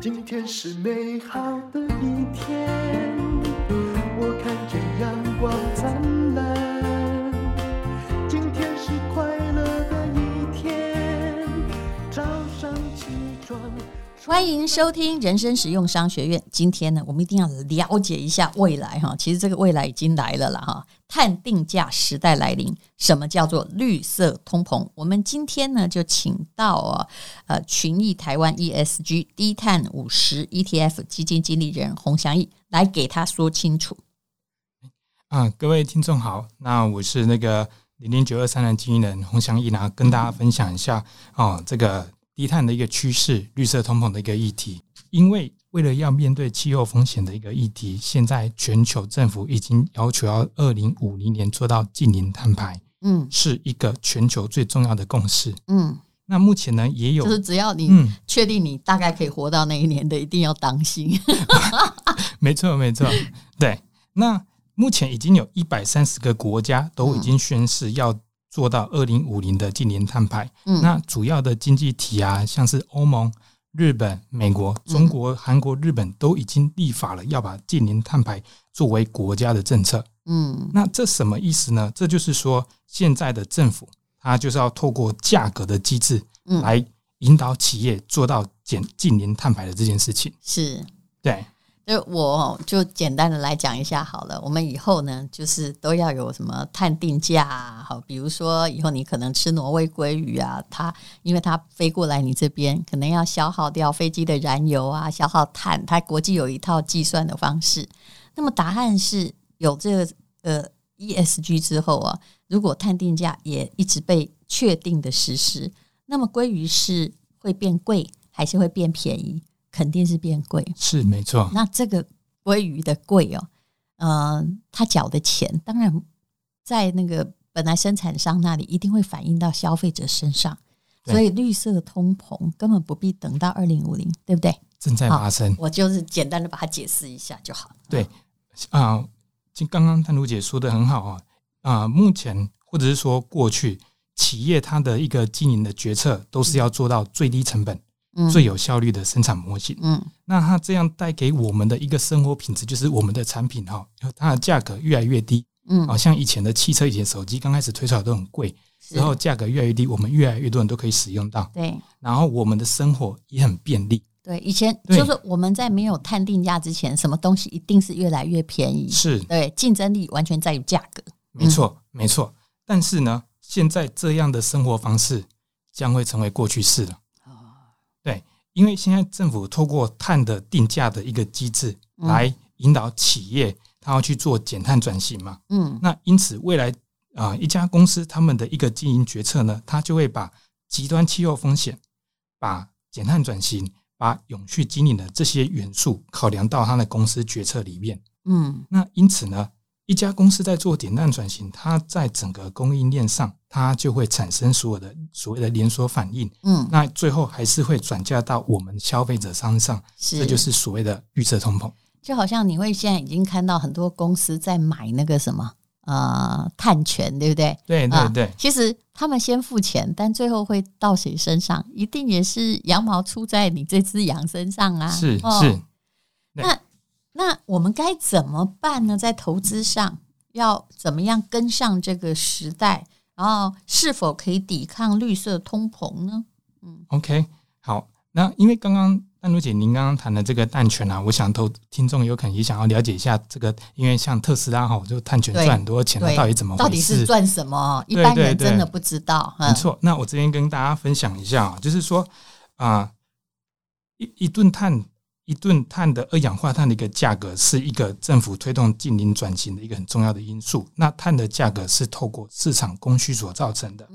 今天是美好的一天，我看见阳欢迎收听人生实用商学院。今天呢，我们一定要了解一下未来哈。其实这个未来已经来了了哈。碳定价时代来临，什么叫做绿色通膨？我们今天呢就请到啊呃群益台湾 ESG 低碳五十 ETF 基金经理人洪祥义来给他说清楚。啊，各位听众好，那我是那个零零九二三的经理人洪祥义，呢跟大家分享一下哦这个。低碳的一个趋势，绿色通膨的一个议题。因为为了要面对气候风险的一个议题，现在全球政府已经要求要二零五零年做到净零碳排，嗯，是一个全球最重要的共识，嗯。那目前呢，也有就是只要你确定你大概可以活到那一年的，一定要当心。没错，没错，对。那目前已经有一百三十个国家都已经宣誓要。做到二零五零的近零碳排，嗯，那主要的经济体啊，像是欧盟、日本、美国、中国、韩国、日本都已经立法了，要把近零碳排作为国家的政策。嗯，那这什么意思呢？这就是说，现在的政府它就是要透过价格的机制，来引导企业做到减近零碳排的这件事情。是，对。就我就简单的来讲一下好了，我们以后呢，就是都要有什么碳定价啊，好，比如说以后你可能吃挪威鲑鱼啊，它因为它飞过来你这边，可能要消耗掉飞机的燃油啊，消耗碳，它国际有一套计算的方式。那么答案是有这个呃 ESG 之后啊，如果碳定价也一直被确定的实施，那么鲑鱼是会变贵还是会变便宜？肯定是变贵，是没错。那这个鲑鱼的贵哦，呃，他缴的钱当然在那个本来生产商那里一定会反映到消费者身上，所以绿色通膨根本不必等到二零五零，对不对？正在发生，我就是简单的把它解释一下就好。对啊，就刚刚丹如姐说的很好啊啊，目前或者是说过去企业它的一个经营的决策都是要做到最低成本。最有效率的生产模型，嗯，那它这样带给我们的一个生活品质，就是我们的产品哈，它的价格越来越低，嗯，好像以前的汽车、以前手机刚开始推出来都很贵，然后价格越来越低，我们越来越多人都可以使用到，对，然后我们的生活也很便利，对，以前就是我们在没有碳定价之前，什么东西一定是越来越便宜，是。对，竞争力完全在于价格，没错，没错，但是呢，现在这样的生活方式将会成为过去式了。对，因为现在政府透过碳的定价的一个机制来引导企业，它要去做减碳转型嘛。嗯，那因此未来啊，一家公司他们的一个经营决策呢，它就会把极端气候风险、把减碳转型、把永续经营的这些元素考量到它的公司决策里面。嗯，那因此呢，一家公司在做减碳转型，它在整个供应链上，它就会产生所有的所谓的连锁反应。嗯，那最后还是会转嫁到我们消费者身上，这就是所谓的预测通膨。就好像你会现在已经看到很多公司在买那个什么呃碳权，对不对？对对对、呃。其实他们先付钱，但最后会到谁身上？一定也是羊毛出在你这只羊身上啊！是是。哦、那。那我们该怎么办呢？在投资上要怎么样跟上这个时代？然后是否可以抵抗绿色通膨呢？嗯，OK，好。那因为刚刚丹如姐您刚刚谈的这个碳权啊，我想投听众有可能也想要了解一下这个，因为像特斯拉哈，就碳权赚很多钱，到底怎么回事？到底是赚什么？一般人真的不知道。没错。那我这边跟大家分享一下啊，就是说啊，一一吨碳。一吨碳的二氧化碳的一个价格，是一个政府推动近零转型的一个很重要的因素。那碳的价格是透过市场供需所造成的。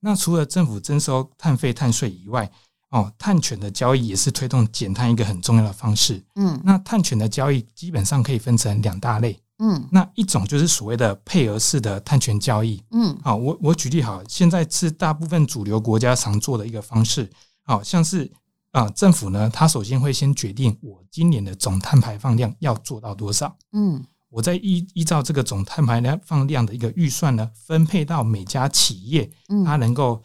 那除了政府征收碳费、碳税以外，哦，碳权的交易也是推动减碳一个很重要的方式。嗯，那碳权的交易基本上可以分成两大类。嗯，那一种就是所谓的配额式的碳权交易。嗯，好，我我举例好，现在是大部分主流国家常做的一个方式。好像是。啊，政府呢，它首先会先决定我今年的总碳排放量要做到多少。嗯，我再依依照这个总碳排放量的一个预算呢，分配到每家企业，它能够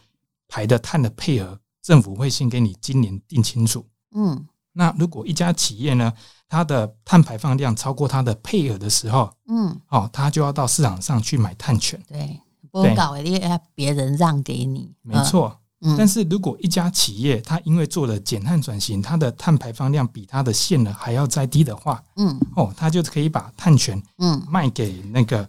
排的碳的配额，政府会先给你今年定清楚。嗯，那如果一家企业呢，它的碳排放量超过它的配额的时候，嗯，哦，它就要到市场上去买碳权。对，不搞你要别人让给你，没错。嗯，但是如果一家企业它因为做了减碳转型，它的碳排放量比它的限额还要再低的话，嗯，哦，它就可以把碳权嗯卖给那个。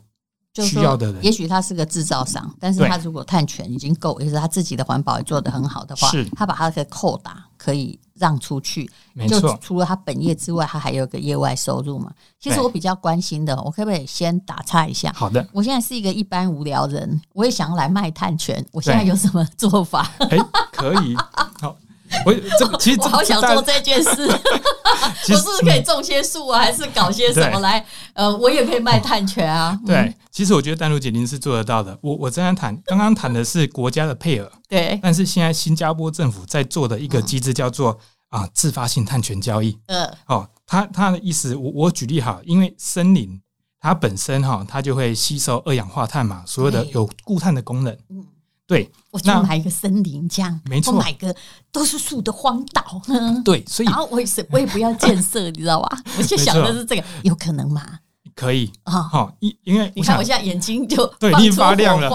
需要的人，也许他是个制造商，但是他如果碳权已经够，也是他自己的环保也做得很好的话，是他把他的扣打可以让出去，没错。就除了他本业之外，他还有个业外收入嘛。其实我比较关心的，我可不可以先打岔一下？好的，我现在是一个一般无聊人，我也想要来卖碳权，我现在有什么做法？哎，可以，好。我这个其实我好想做这件事，我是不是可以种些树啊，还是搞些什么来？呃，我也可以卖碳权啊。对，其实我觉得淡如姐您是做得到的。我我正在谈，刚刚谈的是国家的配额，对。但是现在新加坡政府在做的一个机制叫做啊自发性碳权交易。嗯。哦，他他的意思，我我举例哈，因为森林它本身哈，它就会吸收二氧化碳嘛，所有的有固碳的功能。嗯。对，我就买一个森林这样，没错，我买个都是树的荒岛。对，所以然后我也是，我也不要建设，你知道吧？我就想的是这个，有可能吗？可以啊，好，因因为你看我现在眼睛就对，你发亮了，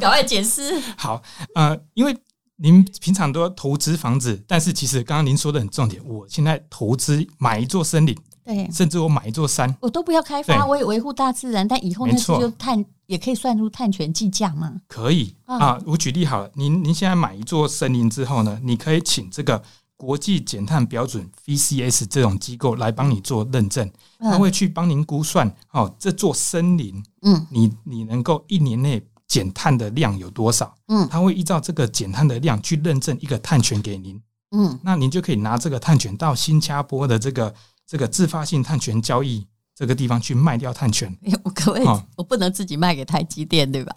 赶快解释。好，呃，因为您平常都要投资房子，但是其实刚刚您说的很重点，我现在投资买一座森林。对，甚至我买一座山，我都不要开发，我也维护大自然。但以后那是就碳也可以算入碳权计价嘛？可以。啊，我举例好了，您您现在买一座森林之后呢，你可以请这个国际减碳标准 VCS 这种机构来帮你做认证，他会去帮您估算哦，这座森林，嗯，你你能够一年内减碳的量有多少？嗯，他会依照这个减碳的量去认证一个碳权给您，嗯，那您就可以拿这个碳权到新加坡的这个。这个自发性碳权交易这个地方去卖掉碳权，我可不可以？我不能自己卖给台积电，对吧？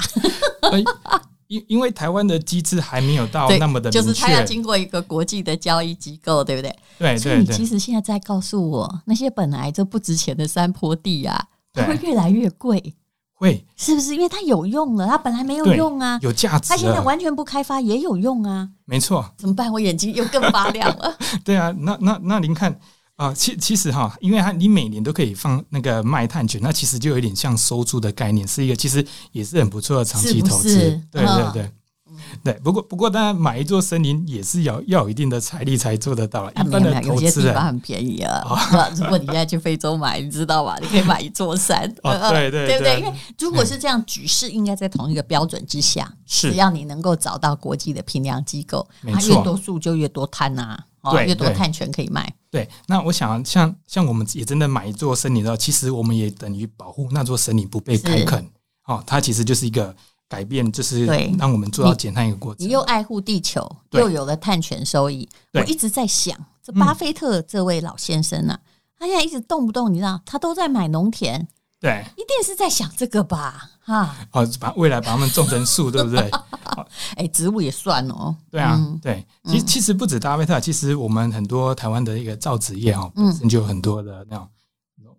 因因为台湾的机制还没有到那么的，就是它要经过一个国际的交易机构，对不对？对，所以你其实现在在告诉我，那些本来就不值钱的山坡地啊，它会越来越贵，会是不是？因为它有用了，它本来没有用啊，有价值。它现在完全不开发也有用啊，没错。怎么办？我眼睛又更发亮了。对啊，那那那您看。啊，其其实哈，因为它你每年都可以放那个卖碳权，那其实就有点像收租的概念，是一个其实也是很不错的长期投资。是是对对对，嗯、对。不过不过，当然买一座森林也是要要有一定的财力才做得到。一般的投资人、啊、有些地方很便宜啊。如果你现在去非洲买，你知道吧？你可以买一座山。哦、对对对，对不对？因为如果是这样，局势应该在同一个标准之下。是，只要你能够找到国际的评量机构，它越多数就越多碳啊。对，越多碳权可以卖。对，那我想像像我们也真的买一座森林的话，其实我们也等于保护那座森林不被开垦。哦，它其实就是一个改变，就是让我们做到减碳一个过程。你又爱护地球，又有了碳权收益。我一直在想，这巴菲特这位老先生啊，他现在一直动不动，你知道，他都在买农田。对，一定是在想这个吧，哈。哦，把未来把它们种成树，对不对？哎，植物也算哦。对啊，对。其实其实不止巴菲特，其实我们很多台湾的一个造纸业哦，本身就有很多的那种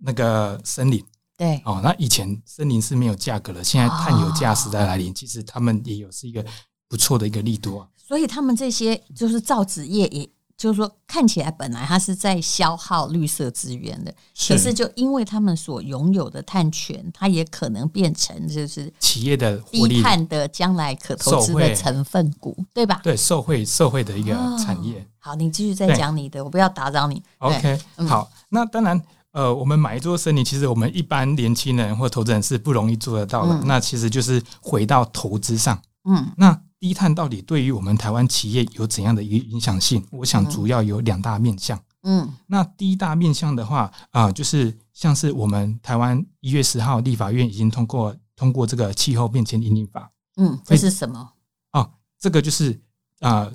那个森林。对。哦，那以前森林是没有价格的，现在碳有价时代来临，其实他们也有是一个不错的一个利多。所以他们这些就是造纸业也。就是说，看起来本来它是在消耗绿色资源的，可是就因为他们所拥有的碳权，它也可能变成就是企业的低碳的将来可投资的成分股，对吧？对，社会社会的一个产业。好，你继续再讲你的，我不要打扰你。OK，好，那当然，呃，我们买一座森林，其实我们一般年轻人或投资人是不容易做得到的。那其实就是回到投资上，嗯，那。低碳到底对于我们台湾企业有怎样的一个影响性？我想主要有两大面向。嗯，那第一大面向的话啊、呃，就是像是我们台湾一月十号立法院已经通过通过这个气候变迁引领法。嗯，这是什么？哦，这个就是啊、呃，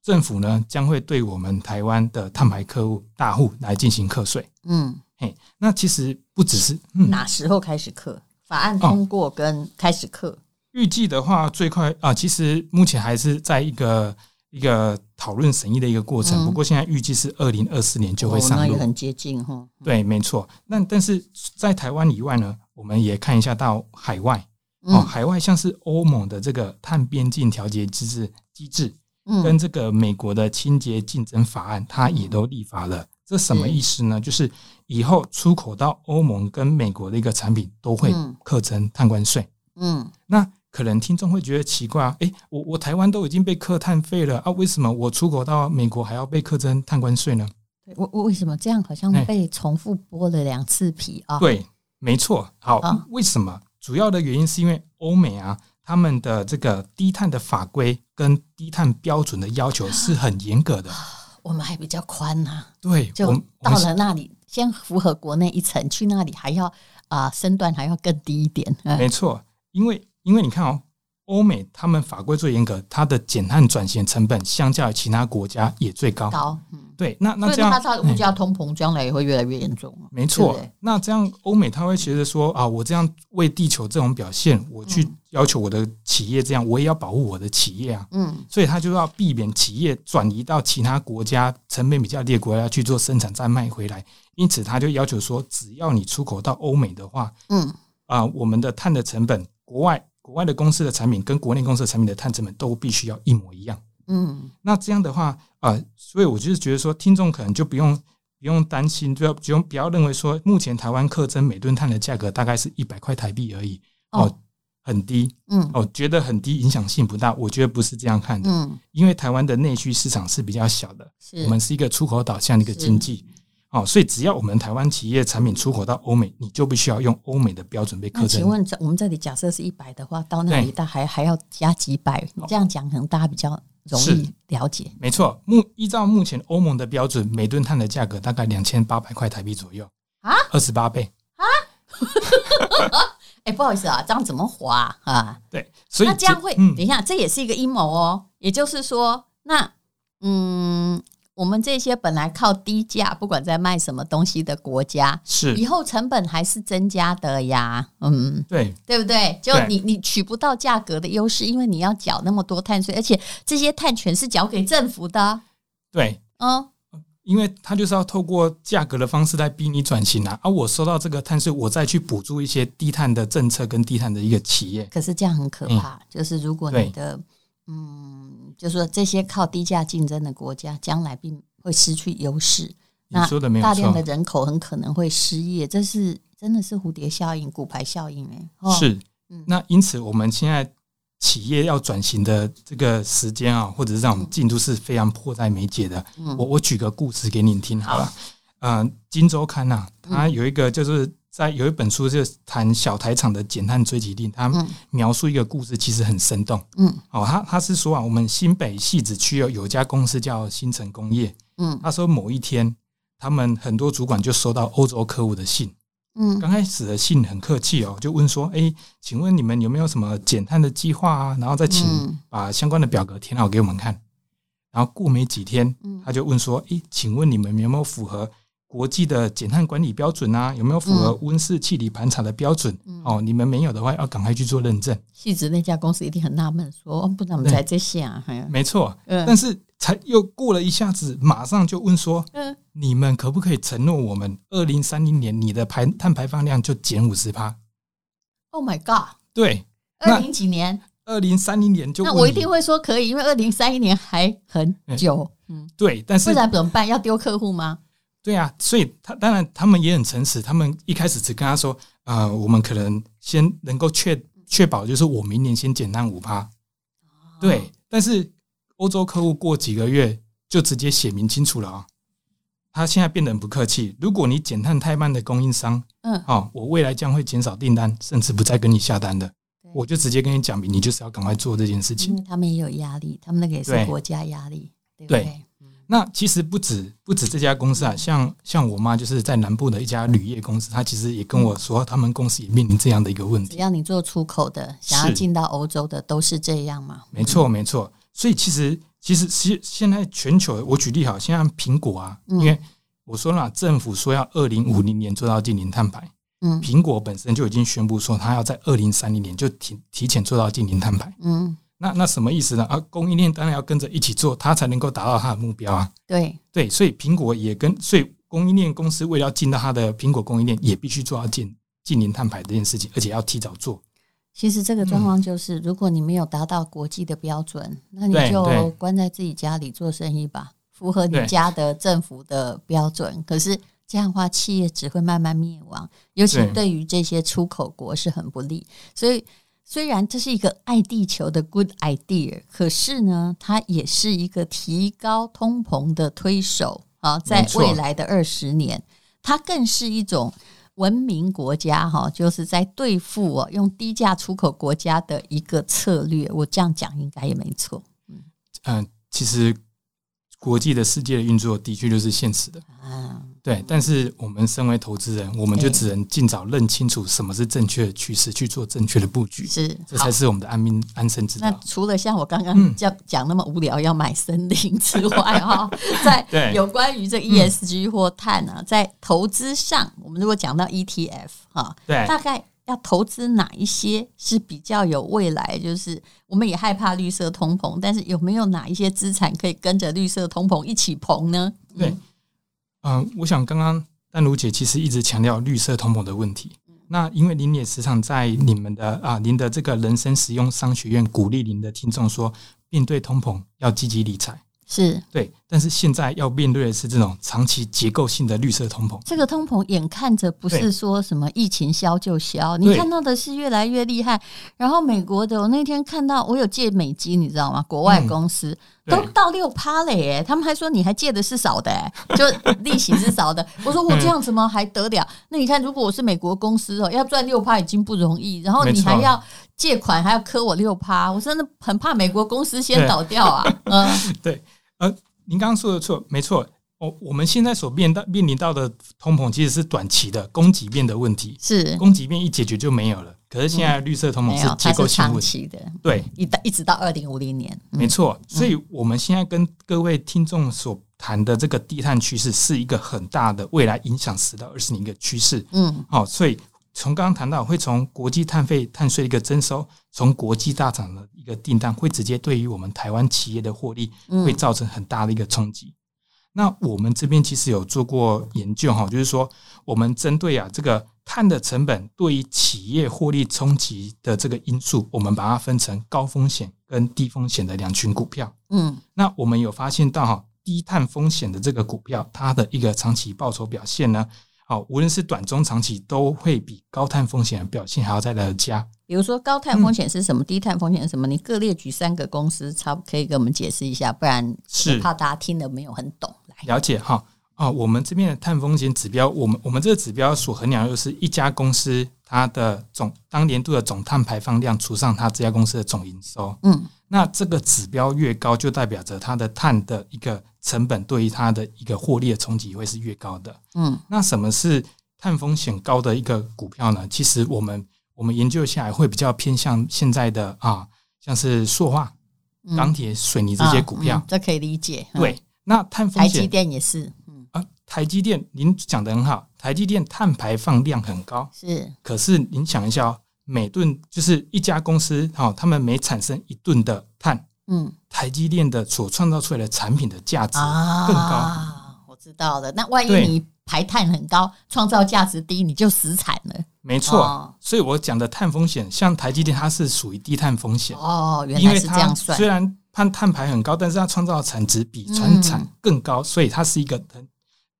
政府呢将会对我们台湾的碳排客户大户来进行课税。嗯，嘿，那其实不只是、嗯、哪时候开始课？法案通过跟开始课？哦预计的话，最快啊，其实目前还是在一个一个讨论审议的一个过程。不过现在预计是二零二四年就会上路，那也很接近哈。对，没错。那但是在台湾以外呢，我们也看一下到海外哦，海外像是欧盟的这个碳边境调节机制机制，跟这个美国的清洁竞争法案，它也都立法了这什么意思呢？嗯、就是以后出口到欧盟跟美国的一个产品都会课征碳关税。嗯，那可能听众会觉得奇怪啊，诶，我我台湾都已经被课碳费了啊，为什么我出口到美国还要被课征碳关税呢？我我为什么这样好像被重复剥了两次皮啊？对，没错。好，啊、为什么？主要的原因是因为欧美啊，他们的这个低碳的法规跟低碳标准的要求是很严格的。我们还比较宽呐、啊，对，就到了那里，先符合国内一层，去那里还要啊、呃、身段还要更低一点。没错，因为因为你看哦，欧美他们法规最严格，它的减碳转型成本相较于其他国家也最高。高，嗯，对，那那这样，它它物价通膨将来也会越来越严重。没错，那这样欧美他会觉得说啊，我这样为地球这种表现，我去。要求我的企业这样，我也要保护我的企业啊。嗯，所以他就要避免企业转移到其他国家成本比较低的国家去做生产，再卖回来。因此，他就要求说，只要你出口到欧美的话，嗯啊、呃，我们的碳的成本，国外国外的公司的产品跟国内公司的产品的碳成本都必须要一模一样。嗯，那这样的话啊、呃，所以我就是觉得说，听众可能就不用不用担心，就要不用不要认为说，目前台湾克征每吨碳的价格大概是一百块台币而已。哦。哦很低，嗯，哦，觉得很低，影响性不大。我觉得不是这样看的，嗯，因为台湾的内需市场是比较小的，是。我们是一个出口导向的一个经济，哦，所以只要我们台湾企业产品出口到欧美，你就必须要用欧美的标准被课征。请问，这我们这里假设是一百的话，到那里大还还要加几百？你这样讲可能大家比较容易了解。没错，目依照目前欧盟的标准，每吨碳的价格大概两千八百块台币左右啊，二十八倍啊。哎，不好意思啊，这样怎么划啊？对，所以那这样会、嗯、等一下，这也是一个阴谋哦。也就是说，那嗯，我们这些本来靠低价，不管在卖什么东西的国家，是以后成本还是增加的呀。嗯，对，对不对？就你你取不到价格的优势，因为你要缴那么多碳税，而且这些碳权是缴给政府的。对，嗯。因为他就是要透过价格的方式来逼你转型啊，而、啊、我收到这个碳税，我再去补助一些低碳的政策跟低碳的一个企业。可是这样很可怕，嗯、就是如果你的对嗯，就是说这些靠低价竞争的国家，将来并会失去优势。你说的没有错。大量的人口很可能会失业，这是真的是蝴蝶效应、骨牌效应哎、哦。是，嗯，那因此我们现在。企业要转型的这个时间啊，或者是让我们进度是非常迫在眉睫的。嗯、我我举个故事给你听好了。嗯金周刊》呐，它有一个就是在有一本书，就是谈小台厂的减碳追击令。他描述一个故事，其实很生动。嗯，哦，他他是说啊，我们新北戏子区有有一家公司叫新城工业。嗯，他说某一天，他们很多主管就收到欧洲客户的信。嗯，刚开始的信很客气哦，就问说：“哎，请问你们有没有什么减碳的计划啊？”然后再请把相关的表格填好给我们看。然后过没几天，他就问说：“哎，请问你们有没有符合国际的减碳管理标准啊？有没有符合温室气体盘查的标准？哦，你们没有的话，要赶快去做认证。”汐止那家公司一定很纳闷，说：“不怎么在这些啊？”没错，但是。才又过了一下子，马上就问说：“嗯，你们可不可以承诺我们，二零三零年你的排碳排放量就减五十趴？”Oh my god！对，二零几年？二零三零年就？那我一定会说可以，因为二零三一年还很久。嗯，对，但是不然怎么办？要丢客户吗？对啊，所以他当然他们也很诚实，他们一开始只跟他说：“啊、呃，我们可能先能够确确保，就是我明年先减碳五趴。”对，但是。欧洲客户过几个月就直接写明清楚了啊！他现在变得很不客气。如果你减碳太慢的供应商，嗯，哦，我未来将会减少订单，甚至不再跟你下单的。我就直接跟你讲明，你就是要赶快做这件事情。因为他们也有压力，他们那个也是国家压力，对，对不对？那其实不止不止这家公司啊，像像我妈就是在南部的一家铝业公司，她其实也跟我说，他们公司也面临这样的一个问题。只要你做出口的，想要进到欧洲的，都是这样嘛？没错，没错。所以其实其实现现在全球，我举例好，现在苹果啊，因为我说了，政府说要二零五零年做到净零碳排，嗯，苹果本身就已经宣布说，它要在二零三零年就提提前做到净零碳排，嗯，那那什么意思呢？啊，供应链当然要跟着一起做，它才能够达到它的目标啊。对对，所以苹果也跟，所以供应链公司为了要进到它的苹果供应链，也必须做到近近零碳排这件事情，而且要提早做。其实这个状况就是，如果你没有达到国际的标准，那你就关在自己家里做生意吧，符合你家的政府的标准，可是这样的话，企业只会慢慢灭亡，尤其对于这些出口国是很不利。所以，虽然这是一个爱地球的 good idea，可是呢，它也是一个提高通膨的推手啊，在未来的二十年，它更是一种。文明国家哈，就是在对付哦，用低价出口国家的一个策略。我这样讲应该也没错。嗯，嗯，其实国际的世界的运作的确就是现实的。啊。对，但是我们身为投资人，我们就只能尽早认清楚什么是正确的趋势，去做正确的布局，是，这才是我们的安民安身之道。那除了像我刚刚讲讲那么无聊要买森林之外，哈、嗯，在有关于这 ESG 或碳啊，在投资上，我们如果讲到 ETF 哈，对，大概要投资哪一些是比较有未来？就是我们也害怕绿色通膨，但是有没有哪一些资产可以跟着绿色通膨一起膨呢？对。嗯我想刚刚丹如姐其实一直强调绿色通膨的问题。那因为您也时常在你们的啊，您的这个人生实用商学院鼓励您的听众说，面对通膨要积极理财。是对，但是现在要面对的是这种长期结构性的绿色通膨。这个通膨眼看着不是说什么疫情消就消，你看到的是越来越厉害。然后美国的，我那天看到我有借美金，你知道吗？国外公司、嗯、都到六趴了耶，他们还说你还借的是少的，就利息是少的。我说我这样怎么还得了？那你看，如果我是美国公司哦，要赚六趴已经不容易，然后你还要借款还要磕我六趴，我真的很怕美国公司先倒掉啊。嗯，对。呃，您刚刚说的错，没错。我我们现在所面到面临到的通膨，其实是短期的供给面的问题。是供给面一解决就没有了。可是现在绿色通膨是结构性问题，的。对，一到一直到二零五零年，没错。所以我们现在跟各位听众所谈的这个低碳趋势，是一个很大的未来影响十到二十年一个趋势。嗯，好，所以。从刚刚谈到，会从国际碳费、碳税的一个征收，从国际大厂的一个订单，会直接对于我们台湾企业的获利，会造成很大的一个冲击。嗯、那我们这边其实有做过研究哈，就是说，我们针对啊这个碳的成本对于企业获利冲击的这个因素，我们把它分成高风险跟低风险的两群股票。嗯，那我们有发现到哈，低碳风险的这个股票，它的一个长期报酬表现呢？好，无论是短中长期，都会比高碳风险的表现还要再来的佳。比如说，高碳风险是什么？嗯、低碳风险是什么？你各列举三个公司，差不可以给我们解释一下，不然是怕大家听得没有很懂。来，了解哈啊，我们这边的碳风险指标，我们我们这个指标所衡量的就是一家公司它的总当年度的总碳排放量除上它这家公司的总营收。嗯。那这个指标越高，就代表着它的碳的一个成本对于它的一个获利的冲击会是越高的。嗯，那什么是碳风险高的一个股票呢？其实我们我们研究下来会比较偏向现在的啊，像是塑化、钢铁、水泥这些股票，这可以理解。对，那碳风险，台积电也是。嗯啊，台积电您讲的很好，台积电碳排放量很高，是。可是您想一下哦。每吨就是一家公司，哈，他们每产生一吨的碳，嗯，台积电的所创造出来的产品的价值更高。啊，我知道了。那万一你排碳很高，创造价值低，你就死惨了。没错，哦，所以我讲的碳风险，像台积电，它是属于低碳风险。哦，原来是这样算。虽然碳碳排很高，但是它创造的产值比船产更高，嗯，所以它是一个很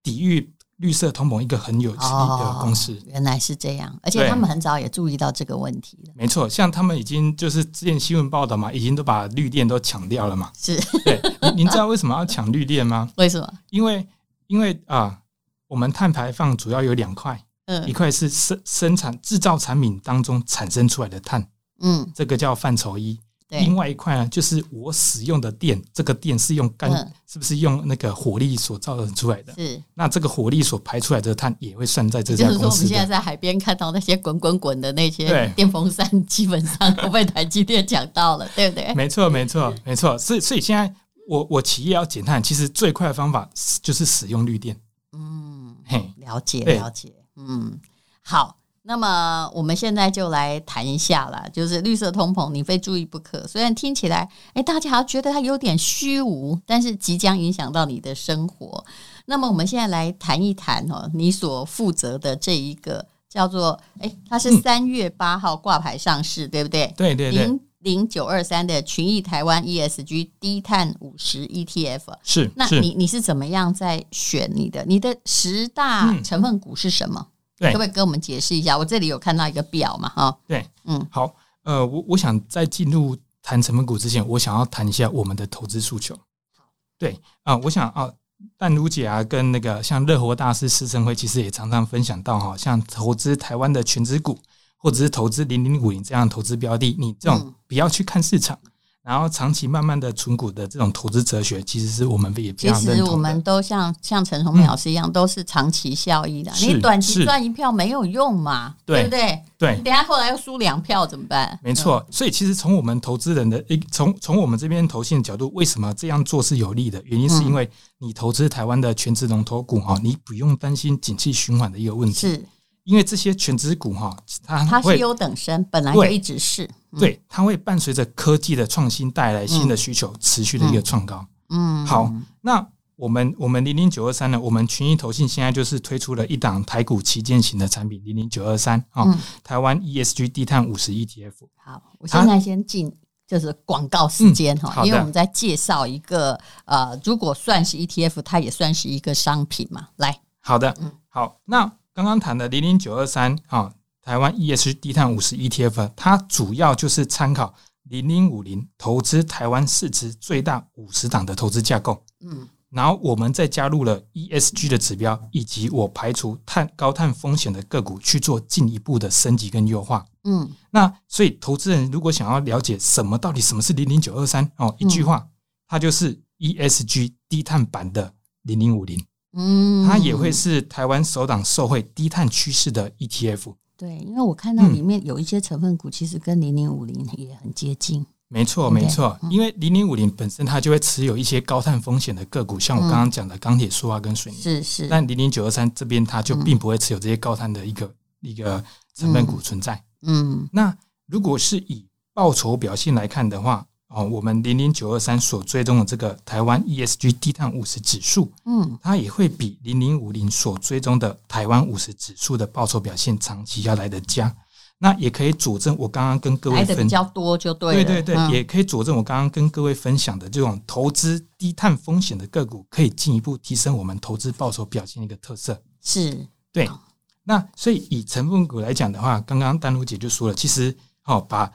抵御。绿色通膨一个很有实力的公司。哦，原来是这样，而且他们很早也注意到这个问题了。没错，像他们已经就是之前新闻报道嘛，已经都把绿电都抢掉了嘛。是，对，您您知道为什么要抢绿电吗？为什么？因为因为啊，我们碳排放主要有两块，嗯，一块是生生产制造产品当中产生出来的碳，嗯，这个叫范畴一。另外一块呢，就是我使用的电，这个电是用干，嗯、是不是用那个火力所造成出来的？是。那这个火力所排出来的碳也会算在这家公司。就是说，我们现在在海边看到那些滚滚滚的那些电风扇，基本上都被台积电讲到了，对不对？没错，没错，没错。所以，所以现在我我企业要减碳，其实最快的方法就是使用绿电。嗯，嘿，了解，了解。嗯，好。那么我们现在就来谈一下啦，就是绿色通膨，你非注意不可。虽然听起来，哎，大家好像觉得它有点虚无，但是即将影响到你的生活。那么我们现在来谈一谈哦，你所负责的这一个叫做，哎，它是三月八号挂牌上市，对不对？对对对。零零九二三的群益台湾 ESG 低碳五十 ETF。是，那你你是怎么样在选你的？你的十大成分股是什么？嗯、对，可不可以跟我们解释一下？我这里有看到一个表嘛，哈。对，嗯，好，呃，我我想在进入谈成分股之前，我想要谈一下我们的投资诉求。对啊、呃，我想啊。淡如姐啊，跟那个像乐活大师施成辉，其实也常常分享到哈，像投资台湾的权值股，或者是投资零零五零这样的投资标的，你这种不要去看市场。嗯然后长期慢慢的存股的这种投资哲学，其实是我们也。其实我们都像像陈崇明老师一样，嗯、都是长期效益的。你短期赚一票没有用嘛？对不对？对。你等下后来又输两票怎么办？没错。所以其实从我们投资人的一从从我们这边投信的角度，为什么这样做是有利的？原因是因为你投资台湾的全职龙头股哈，你不用担心景气循环的一个问题。是。因为这些权值股哈，它它是优等生，本来就一直是对，嗯、对，它会伴随着科技的创新带来新的需求，嗯、持续的一个创高。嗯，好，那我们我们零零九二三呢，我们群益投信现在就是推出了一档台股旗舰型的产品零零九二三啊，台湾 ESG 低碳五十 ETF。好，我现在先进就是广告时间哈，嗯、因为我们在介绍一个呃，如果算是 ETF，它也算是一个商品嘛。来，好的，嗯，好，那。刚刚谈的零零九二三啊，台湾 ESG 低碳五十 ETF，它主要就是参考零零五零投资台湾市值最大五十档的投资架构。嗯，然后我们再加入了 ESG 的指标，以及我排除碳高碳风险的个股去做进一步的升级跟优化。嗯，那所以投资人如果想要了解什么到底什么是零零九二三哦，一句话，它就是 ESG 低碳版的零零五零。嗯，它也会是台湾首档受惠低碳趋势的 ETF。对，因为我看到里面有一些成分股，其实跟零零五零也很接近。没错，没错，因为零零五零本身它就会持有一些高碳风险的个股，像我刚刚讲的钢铁、塑化跟水泥。是是。但零零九二三这边它就并不会持有这些高碳的一个一个成分股存在。嗯。那如果是以报酬表现来看的话，哦，我们零零九二三所追踪的这个台湾 ESG 低碳五十指数，嗯，它也会比零零五零所追踪的台湾五十指数的报酬表现长期要来得佳。那也可以佐证我刚刚跟各位分的比较多就对了，对对对，嗯、也可以佐证我刚刚跟各位分享的这种投资低碳风险的个股，可以进一步提升我们投资报酬表现的一个特色。是，对。那所以以成分股来讲的话，刚刚丹如姐就说了，其实哦把。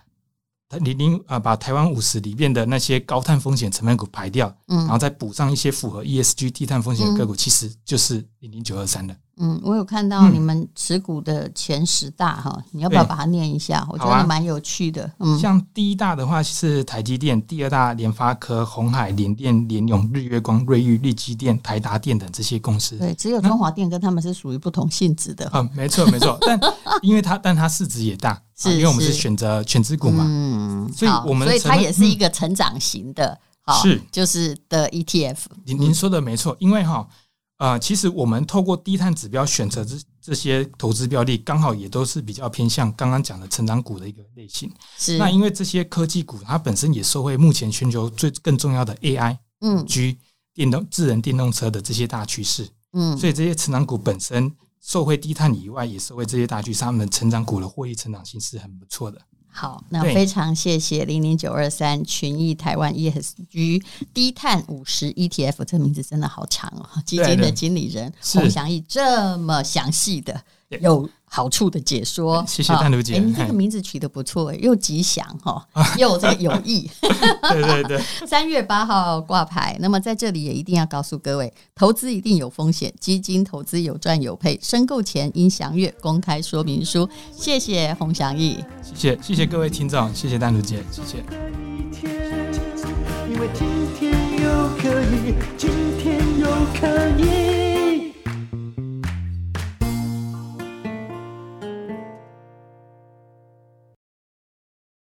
零零啊，把台湾五十里面的那些高碳风险成分股排掉，嗯，然后再补上一些符合 ESG 低碳风险的个股，嗯、其实就是零零九二三的。嗯，我有看到你们持股的前十大哈，嗯、你要不要把它念一下？我觉得蛮有趣的。啊、嗯，像第一大的话是台积电，第二大联发科、红海、联电、联永、日月光、瑞昱、力积电、台达电等这些公司。对，只有中华电跟他们是属于不同性质的。嗯，没错没错，但 因为它但它市值也大，是，是因为我们是选择全资股嘛，嗯，所以我们所以它也是一个成长型的，嗯、是就是的 ETF。您您说的没错，因为哈。啊、呃，其实我们透过低碳指标选择这这些投资标的，刚好也都是比较偏向刚刚讲的成长股的一个类型。是。那因为这些科技股，它本身也受惠目前全球最更重要的 AI、嗯，G 电动智能电动车的这些大趋势。嗯。所以这些成长股本身受惠低碳以外，也受惠这些大趋势，他们的成长股的获利成长性是很不错的。好，那非常谢谢零零九二三群益台湾 ESG 低碳五十 ETF，这名字真的好长哦。基金的经理人洪祥义这么详细的有好处的解说。谢谢淡如姐，你、这个名字取得不错、哎，又吉祥哈、又这个有意。对对对，三月八号挂牌，那么在这里也一定要告诉各位，投资一定有风险，基金投资有赚有赔，申购前应详阅公开说明书。谢谢洪祥义，谢谢谢谢各位听众，谢谢淡如姐，谢谢。因为今天又可以，今天又可以。